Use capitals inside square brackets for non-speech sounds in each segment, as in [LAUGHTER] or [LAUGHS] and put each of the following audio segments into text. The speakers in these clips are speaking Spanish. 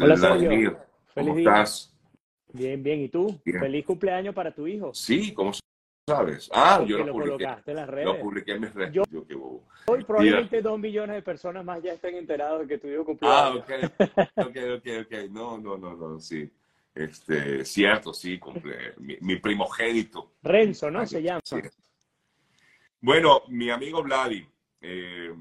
Hola, Sergio. ¿Cómo estás? Bien, bien. ¿Y tú? Feliz cumpleaños para tu hijo. Sí, ¿cómo sabes? Ah, yo lo, publiqué. en las redes. Lo publiqué en mis redes. Yo, Hoy probablemente dos millones de personas más ya estén enterados de que tu hijo cumpleaños. Ah, ok. [LAUGHS] Ok, ok, ok. No, no, no, no, sí. Este, cierto, sí, cumple. Mi, primogénito. Renzo, ¿no? Se llama. Bueno, mi amigo Vladi. Eh,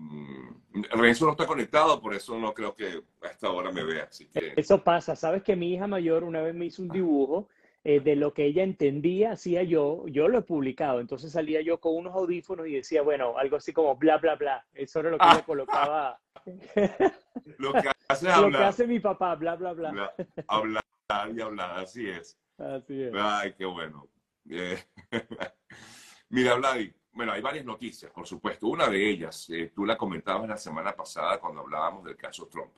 Renzo no está conectado, por eso no creo que a esta hora me vea. Eso pasa. Sabes que mi hija mayor una vez me hizo un dibujo eh, de lo que ella entendía, hacía yo, yo lo he publicado. Entonces salía yo con unos audífonos y decía, bueno, algo así como bla, bla, bla. Eso era lo que ella colocaba. [LAUGHS] lo que [LAUGHS] hace Lo que hace mi papá, bla, bla, bla. Hablar y hablar, así es. Así es. Ay, qué bueno. Eh, [LAUGHS] mira, Vladi, bueno, hay varias noticias, por supuesto. Una de ellas, eh, tú la comentabas la semana pasada cuando hablábamos del caso Trump.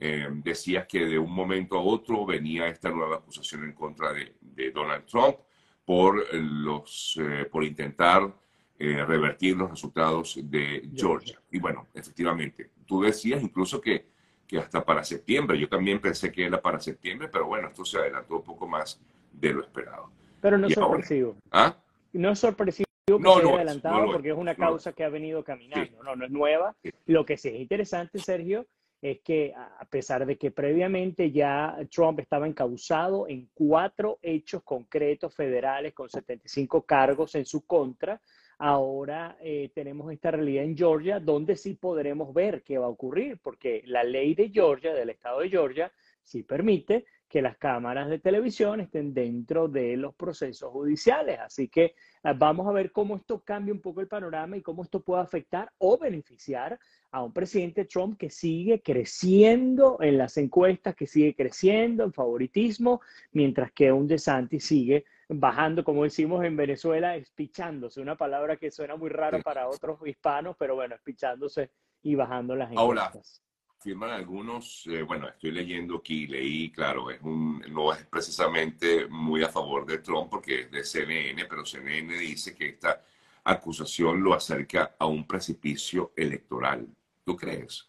Eh, decías que de un momento a otro venía esta nueva acusación en contra de, Donald Trump por, los, eh, por intentar revertir los resultados de Georgia. Y bueno, efectivamente, tú decías incluso que, que hasta para septiembre, yo también pensé que era para septiembre, pero bueno, esto se adelantó un poco más de lo esperado. Pero no es sorpresivo. ¿Ah? No es sorpresivo que no, adelantado porque es una causa que ha venido caminando, no, no es nueva. Lo que sí es interesante, Sergio, es que a pesar de que previamente ya Trump estaba encausado en cuatro hechos concretos federales con 75 cargos en su contra, ahora eh, tenemos esta realidad en Georgia donde sí podremos ver qué va a ocurrir, porque la ley de Georgia, del estado de Georgia, sí permite que las cámaras de televisión estén dentro de los procesos judiciales. Así que eh, vamos a ver cómo esto cambia un poco el panorama y cómo esto puede afectar o beneficiar a un presidente Trump que sigue creciendo en las encuestas, que sigue creciendo en favoritismo, mientras que un DeSantis sigue bajando, como decimos en Venezuela, espichándose, una palabra que suena muy rara para otros hispanos, pero bueno, espichándose y bajando las encuestas afirman algunos, eh, bueno, estoy leyendo aquí, leí, claro, es un, no es precisamente muy a favor de Trump porque es de CNN, pero CNN dice que esta acusación lo acerca a un precipicio electoral. ¿Tú crees?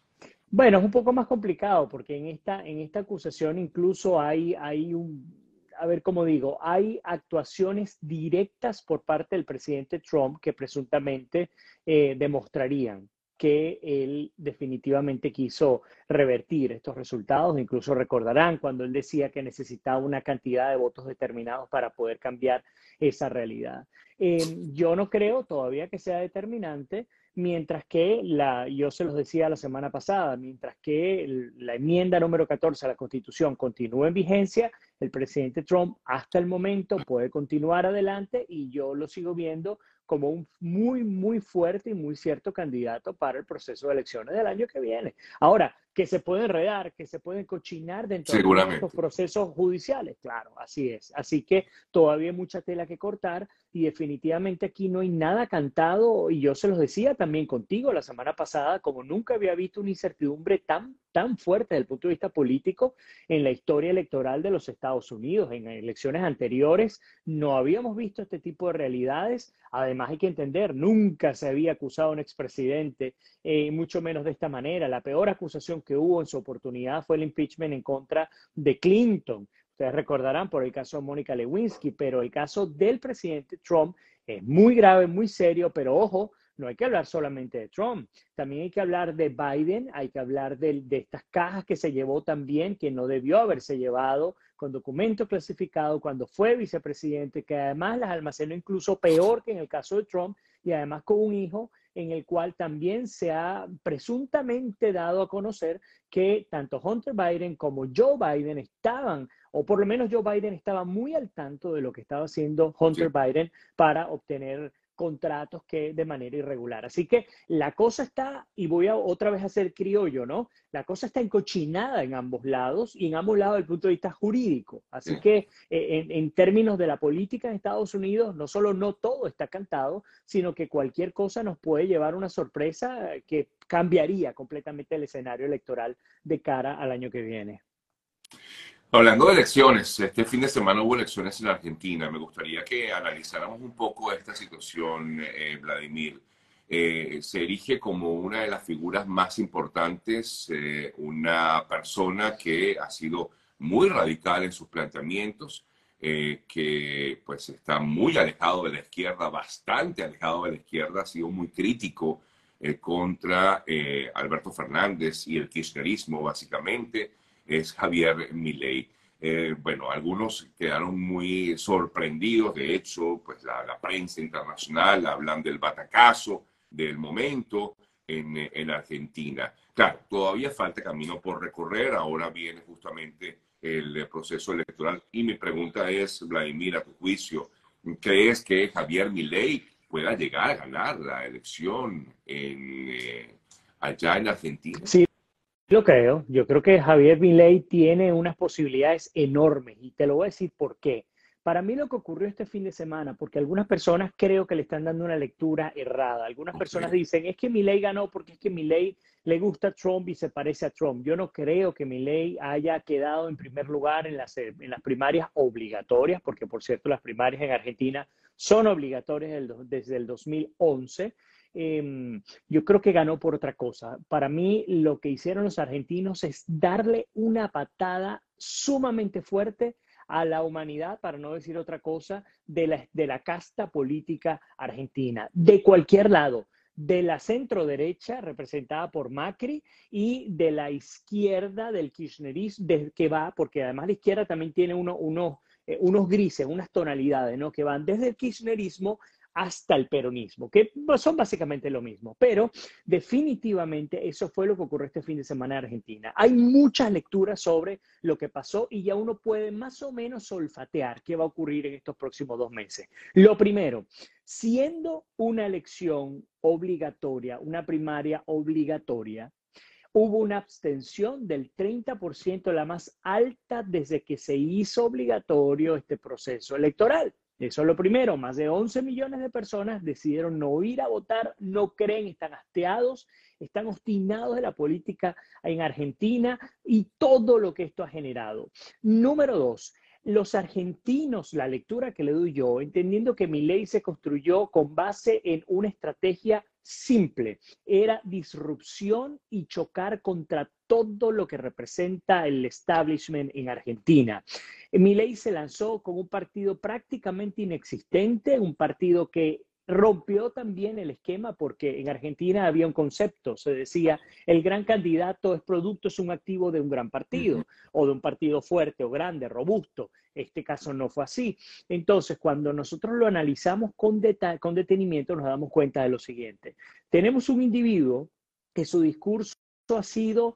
Bueno, es un poco más complicado porque en esta, en esta acusación incluso hay, hay un, a ver cómo digo, hay actuaciones directas por parte del presidente Trump que presuntamente eh, demostrarían que él definitivamente quiso revertir estos resultados. Incluso recordarán cuando él decía que necesitaba una cantidad de votos determinados para poder cambiar esa realidad. Eh, yo no creo todavía que sea determinante, mientras que la, yo se los decía la semana pasada, mientras que la enmienda número 14 a la Constitución continúe en vigencia, el presidente Trump hasta el momento puede continuar adelante y yo lo sigo viendo como un muy, muy fuerte y muy cierto candidato para el proceso de elecciones del año que viene. Ahora, que se puede enredar, que se pueden cochinar dentro de estos procesos judiciales, claro, así es. Así que todavía hay mucha tela que cortar y definitivamente aquí no hay nada cantado y yo se los decía también contigo la semana pasada, como nunca había visto una incertidumbre tan, tan fuerte desde el punto de vista político en la historia electoral de los Estados Unidos. En elecciones anteriores no habíamos visto este tipo de realidades. Además hay que entender, nunca se había acusado a un expresidente, eh, mucho menos de esta manera. La peor acusación que hubo en su oportunidad fue el impeachment en contra de Clinton. Ustedes recordarán por el caso de Mónica Lewinsky, pero el caso del presidente Trump es muy grave, muy serio, pero ojo, no hay que hablar solamente de Trump, también hay que hablar de Biden, hay que hablar de, de, estas cajas que se llevó también, que no debió haberse llevado con documentos clasificados cuando fue vicepresidente, que además las almacenó incluso peor que en el caso de Trump y además con un hijo en el cual también se ha presuntamente dado a conocer que tanto Hunter Biden como Joe Biden estaban, o por lo menos Joe Biden estaba muy al tanto de lo que estaba haciendo Hunter Biden para obtener contratos que de manera irregular. Así que la cosa está, y voy a otra vez a ser criollo, ¿no? La cosa está encochinada en ambos lados y en ambos lados desde el punto de vista jurídico. Así que eh, en, términos de la política en Estados Unidos, no solo no todo está cantado, sino que cualquier cosa nos puede llevar una sorpresa que cambiaría completamente el escenario electoral de cara al año que viene. Hablando de elecciones, este fin de semana hubo elecciones en Argentina. Me gustaría que analizáramos un poco esta situación, eh, Vladimir. eh, se erige como una de las figuras más importantes, eh, una persona que ha sido muy radical en sus planteamientos, que pues está muy alejado de la izquierda, bastante alejado de la izquierda, ha sido muy crítico contra Alberto Fernández y el kirchnerismo, básicamente, es Javier Milei. bueno, algunos quedaron muy sorprendidos, de hecho, pues la, la prensa internacional hablan del batacazo, del momento en, en, Argentina. Claro, todavía falta camino por recorrer, ahora viene justamente el proceso electoral y mi pregunta es, Vladimir, a tu juicio, ¿crees que Javier Milei pueda llegar a ganar la elección en, eh, allá en Argentina? Sí, lo creo. Yo creo que Javier Milei tiene unas posibilidades enormes y te lo voy a decir por qué. Para mí lo que ocurrió este fin de semana, porque algunas personas creo que le están dando una lectura errada. Algunas personas dicen, es que Milei ganó porque es que Milei le gusta a Trump y se parece a Trump. Yo no creo que Milei haya quedado en primer lugar en las, en las primarias obligatorias, porque por cierto las primarias en Argentina son obligatorias desde el 2011. Em, yo creo que ganó por otra cosa. Para mí lo que hicieron los argentinos es darle una patada sumamente fuerte a la humanidad, para no decir otra cosa, de la, de la casta política argentina, de cualquier lado, de la centro derecha representada por Macri y de la izquierda del kirchnerismo, que va, porque además la izquierda también tiene uno, eh, unos grises, unas tonalidades, ¿no? Que van desde el kirchnerismo hasta el peronismo, que son básicamente lo mismo. Pero definitivamente eso fue lo que ocurrió este fin de semana en Argentina. Hay muchas lecturas sobre lo que pasó y ya uno puede más o menos olfatear qué va a ocurrir en estos próximos dos meses. Lo primero, siendo una elección obligatoria, una primaria obligatoria, hubo una abstención del 30%, la más alta desde que se hizo obligatorio este proceso electoral. Eso es lo primero, más de 11 millones de personas decidieron no ir a votar, no creen, están hasteados, están obstinados de la política en Argentina y todo lo que esto ha generado. Número dos, los argentinos, la lectura que le doy yo, entendiendo que mi ley se construyó con base en una estrategia simple, era disrupción y chocar contra todo lo que representa el establishment en Argentina. Mi ley se lanzó con un partido prácticamente inexistente, un partido que rompió también el esquema porque en Argentina había un concepto, se decía, el gran candidato es producto, es un activo de un gran partido o de un partido fuerte o grande, robusto. Este caso no fue así. Entonces, cuando nosotros lo analizamos con, con detenimiento, nos damos cuenta de lo siguiente. Tenemos un individuo que su discurso ha sido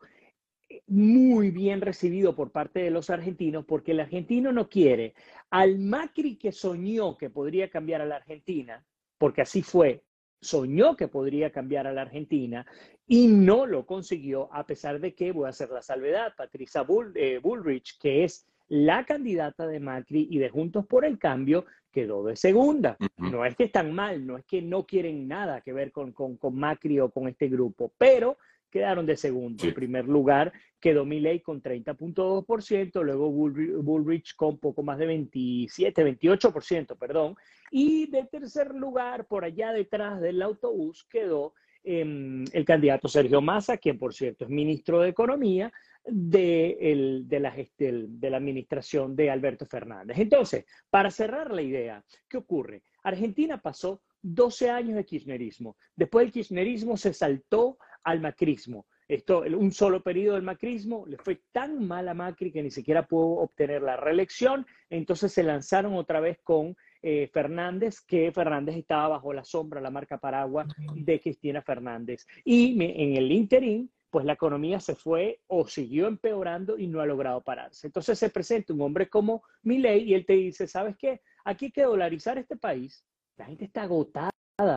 muy bien recibido por parte de los argentinos porque el argentino no quiere al Macri que soñó que podría cambiar a la Argentina, porque así fue, soñó que podría cambiar a la Argentina y no lo consiguió, a pesar de que, voy a hacer la salvedad, Patricia eh, Bullrich, que es la candidata de Macri y de Juntos por el Cambio, quedó de segunda. No es que están mal, no es que no quieren nada que ver con, con, con Macri o con este grupo, pero quedaron de segundo. En primer lugar quedó Milley con 30.2%, luego Bullrich con poco más de 27, 28%, perdón. Y de tercer lugar, por allá detrás del autobús, quedó em, el candidato Sergio Massa, quien por cierto es ministro de Economía de, de, la, de la administración de Alberto Fernández. Entonces, para cerrar la idea, ¿qué ocurre? Argentina pasó 12 años de kirchnerismo. Después del kirchnerismo se saltó al macrismo. Esto, un solo periodo del macrismo, le fue tan mal a Macri que ni siquiera pudo obtener la reelección, entonces se lanzaron otra vez con eh, Fernández, que Fernández estaba bajo la sombra, la marca paraguas de Cristina Fernández. Y en el interín, pues la economía se fue o siguió empeorando y no ha logrado pararse. Entonces se presenta un hombre como Milei y él te dice, ¿sabes qué? Aquí hay que dolarizar este país. La gente está agotada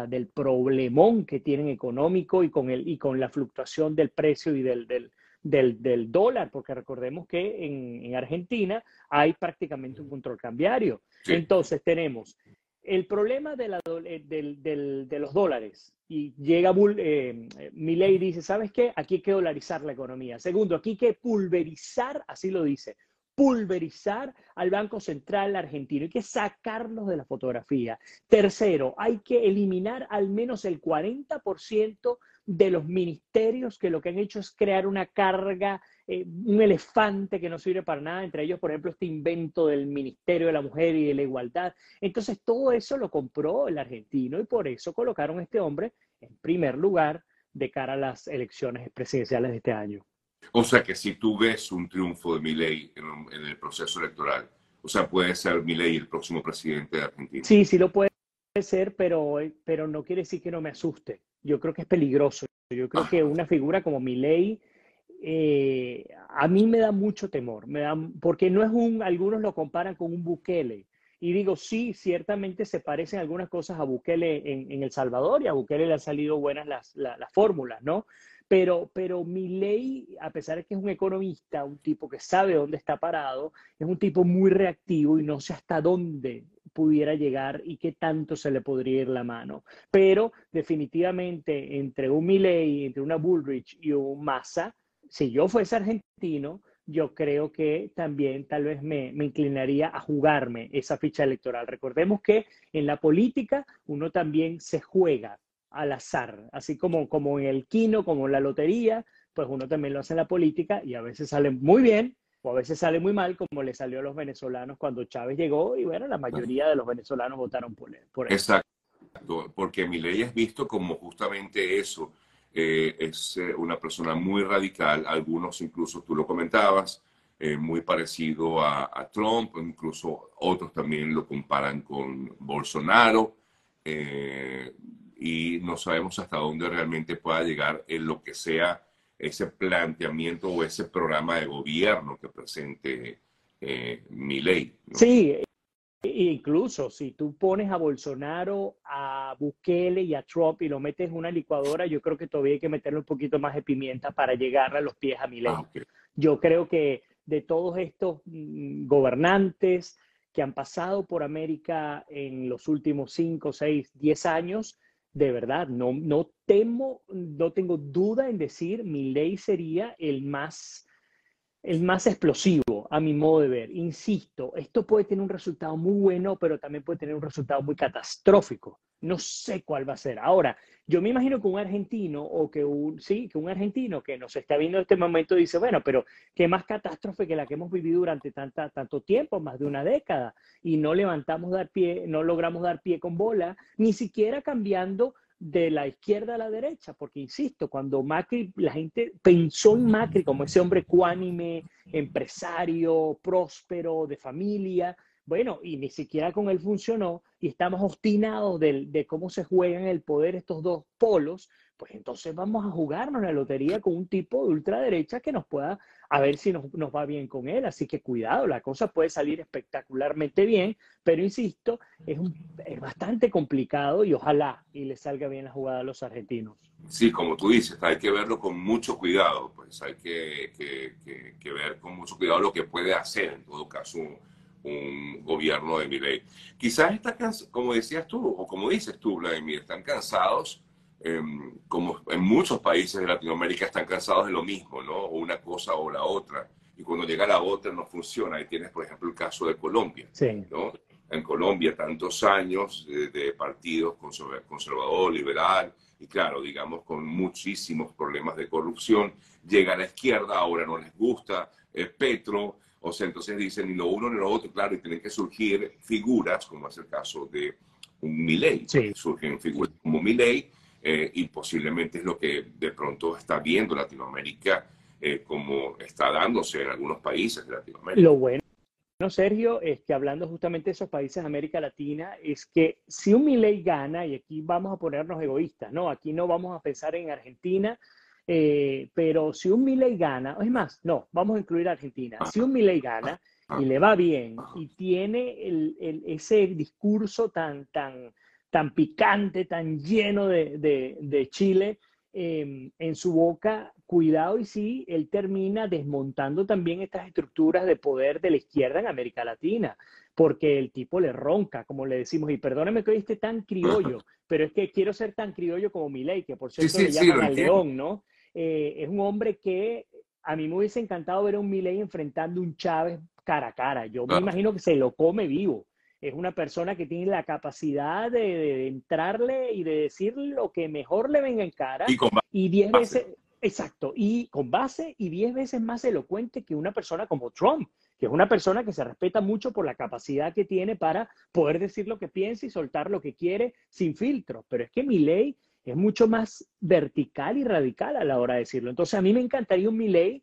del problemón que tienen económico y con, el, y con la fluctuación del precio y del, del, dólar, porque recordemos que en, Argentina hay prácticamente un control cambiario. Entonces tenemos el problema de, la, eh, de los dólares y llega eh, Milei y dice, ¿sabes qué? Aquí hay que dolarizar la economía. Segundo, aquí hay que pulverizar, así lo dice, pulverizar al Banco Central argentino, hay que sacarlos de la fotografía. Tercero, hay que eliminar al menos el 40% de los ministerios que lo que han hecho es crear una carga, eh, un elefante que no sirve para nada, entre ellos, por ejemplo, este invento del Ministerio de la Mujer y de la Igualdad. Entonces, todo eso lo compró el argentino y por eso colocaron a este hombre en primer lugar de cara a las elecciones presidenciales de este año. O sea que si tú ves un triunfo de Milei en, en el proceso electoral, o sea, puede ser Milei el próximo presidente de Argentina. Sí, sí lo puede ser, pero, pero no quiere decir que no me asuste. Yo creo que es peligroso. Yo creo que una figura como Milei eh, a mí me da mucho temor, me da, porque no es un, algunos lo comparan con un Bukele. Y digo, sí, ciertamente se parecen algunas cosas a Bukele en, El Salvador y a Bukele le han salido buenas las, las fórmulas, ¿no? Pero, pero ley, a pesar de que es un economista, un tipo que sabe dónde está parado, es un tipo muy reactivo y no sé hasta dónde pudiera llegar y qué tanto se le podría ir la mano. Pero definitivamente entre un Milley, entre una Bullrich y un Massa, si yo fuese argentino, yo creo que también tal vez me, me, inclinaría a jugarme esa ficha electoral. Recordemos que en la política uno también se juega al azar, así como, como en el quino, como en la lotería, pues uno también lo hace en la política y a veces sale muy bien o a veces sale muy mal, como le salió a los venezolanos cuando Chávez llegó y bueno, la mayoría de los venezolanos votaron por él. Por Exacto, porque mi ley es visto como justamente eso. Eh, es eh, una persona muy radical, algunos incluso tú lo comentabas, eh, muy parecido a, a, Trump, incluso otros también lo comparan con Bolsonaro y no sabemos hasta dónde realmente pueda llegar en lo que sea ese planteamiento o ese programa de gobierno que presente eh, mi ley. Sí, incluso si tú pones a Bolsonaro, a Bukele y a Trump y lo metes en una licuadora, yo creo que todavía hay que meterle un poquito más de pimienta para llegar a los pies a mi ley. Ah, yo creo que de todos estos mm, gobernantes que han pasado por América en los últimos 5, 6, 10 años, de verdad, no, no temo, no tengo duda en decir, mi ley sería el más, el más explosivo a mi modo de ver. Insisto, esto puede tener un resultado muy bueno, pero también puede tener un resultado muy catastrófico. No sé cuál va a ser. Ahora, yo me imagino que un argentino o que un, sí, que un argentino que nos está viendo en este momento dice, bueno, pero qué más catástrofe que la que hemos vivido durante tanta, tanto tiempo, más de una década, y no levantamos dar pie, no logramos dar pie con bola, ni siquiera cambiando de la izquierda a la derecha, porque insisto, cuando Macri, la gente pensó en Macri como ese hombre cuánime, empresario, próspero, de familia, bueno, y ni siquiera con él funcionó y estamos obstinados de, de cómo se juegan el poder estos dos polos, pues entonces vamos a jugarnos la lotería con un tipo de ultraderecha que nos pueda, a ver si nos, nos, va bien con él. Así que cuidado, la cosa puede salir espectacularmente bien, pero insisto, es, un, es bastante complicado y ojalá y le salga bien la jugada a los argentinos. Sí, como tú dices, hay que verlo con mucho cuidado, pues hay que, que, que ver con mucho cuidado lo que puede hacer en todo caso un gobierno de Milei. Quizás está como decías tú, o como dices tú, Vladimir, están cansados, em, como en muchos países de Latinoamérica están cansados de lo mismo, ¿no? O una cosa o la otra. Y cuando llega la otra no funciona. Ahí tienes, por ejemplo, el caso de Colombia, sí. ¿no? En Colombia, tantos años de, de partidos conservador, liberal, y claro, digamos, con muchísimos problemas de corrupción. Llega a la izquierda, ahora no les gusta, eh, Petro, o sea, entonces dicen ni lo uno ni lo otro, claro, y tienen que surgir figuras, como es el caso de un Milley. Surgen figuras como Milley, eh, y posiblemente es lo que de pronto está viendo Latinoamérica eh, como está dándose en algunos países de Latinoamérica. Lo bueno. Sergio, es que hablando justamente de esos países de América Latina, es que si un Milley gana, y aquí vamos a ponernos egoístas, ¿no? Aquí no vamos a pensar en Argentina, eh, pero si un Milley gana, es más, no, vamos a incluir a Argentina. Si un Milley gana y le va bien y tiene el, el, ese discurso tan, tan, tan picante, tan lleno de, de, de Chile eh, en su boca, cuidado y sí, él termina desmontando también estas estructuras de poder de la izquierda en América Latina, porque el tipo le ronca, como le decimos, y perdóneme que hoy esté tan criollo, [LAUGHS] pero es que quiero ser tan criollo como Milei, que por cierto le llaman al león, ¿no? Eh, es un hombre que a mí me hubiese encantado ver a un Milei enfrentando a un Chávez cara a cara. Yo me imagino que se lo come vivo. Es una persona que tiene la capacidad de, entrarle y de decir lo que mejor le venga en cara. Y, con y diez veces, exacto, y con base y diez veces más elocuente que una persona como Trump, que es una persona que se respeta mucho por la capacidad que tiene para poder decir lo que piensa y soltar lo que quiere sin filtro. Pero es que Milei es mucho más vertical y radical a la hora de decirlo. Entonces, a mí me encantaría un Milei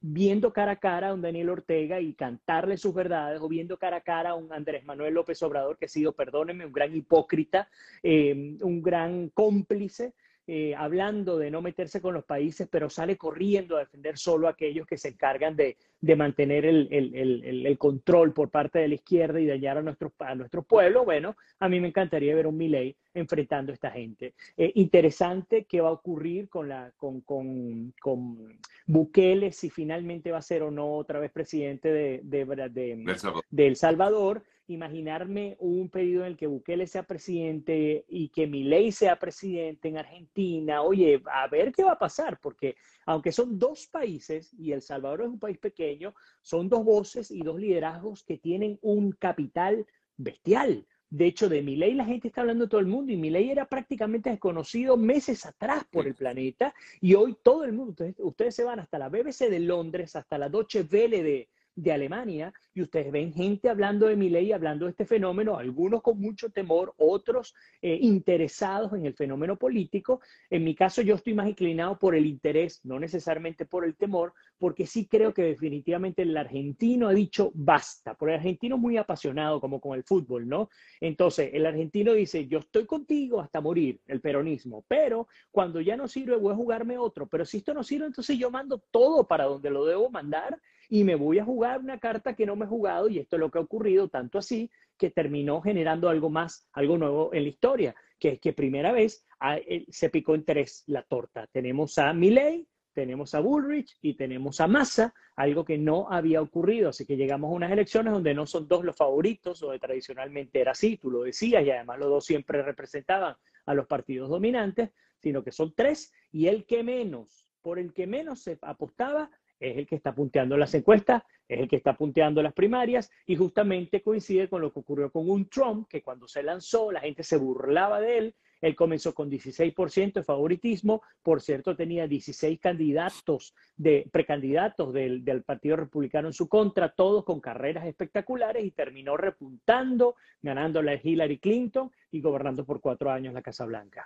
viendo cara a cara a un Daniel Ortega y cantarle sus verdades, o viendo cara a cara a un Andrés Manuel López Obrador, que ha sido, perdónenme, un gran hipócrita, eh, un gran cómplice, eh, hablando de no meterse con los países, pero sale corriendo a defender solo a aquellos que se encargan de, mantener el, control por parte de la izquierda y dañar a nuestros a nuestro pueblo. Bueno, a mí me encantaría ver un Milei enfrentando a esta gente. Eh, interesante qué va a ocurrir con, la, con, con, con, Bukele, si finalmente va a ser o no otra vez presidente de, de El Salvador imaginarme un periodo en el que Bukele sea presidente y que Milei sea presidente en Argentina. Oye, a ver qué va a pasar, porque aunque son dos países y El Salvador es un país pequeño, son dos voces y dos liderazgos que tienen un capital bestial. De hecho, de Milei la gente está hablando todo el mundo y Milei era prácticamente desconocido meses atrás por el planeta y hoy todo el mundo, ustedes, ustedes se van hasta la BBC de Londres, hasta la Deutsche Welle de, de Alemania y ustedes ven gente hablando de mi ley, hablando de este fenómeno, algunos con mucho temor, otros eh, interesados en el fenómeno político. En mi caso yo estoy más inclinado por el interés, no necesariamente por el temor, porque sí creo que definitivamente el argentino ha dicho basta, porque el argentino es muy apasionado como con el fútbol, ¿no? Entonces el argentino dice, yo estoy contigo hasta morir, el peronismo, pero cuando ya no sirve voy a jugarme otro, pero si esto no sirve, entonces yo mando todo para donde lo debo mandar y me voy a jugar una carta que no me he jugado y esto es lo que ha ocurrido, tanto así que terminó generando algo más, algo nuevo en la historia, que es que primera vez ah, eh, se picó en tres la torta. Tenemos a Milley, tenemos a Bullrich y tenemos a Massa, algo que no había ocurrido. Así que llegamos a unas elecciones donde no son dos los favoritos, donde tradicionalmente era así, tú lo decías, y además los dos siempre representaban a los partidos dominantes, sino que son tres y el que menos, por el que menos se apostaba, es el que está punteando las encuestas, es el que está punteando las primarias y justamente coincide con lo que ocurrió con un Trump que cuando se lanzó la gente se burlaba de él. Él comenzó con 16% de favoritismo, por cierto, tenía 16 candidatos, de, precandidatos del, del Partido Republicano en su contra, todos con carreras espectaculares y terminó repuntando, ganando la Hillary Clinton y gobernando por cuatro años la Casa Blanca.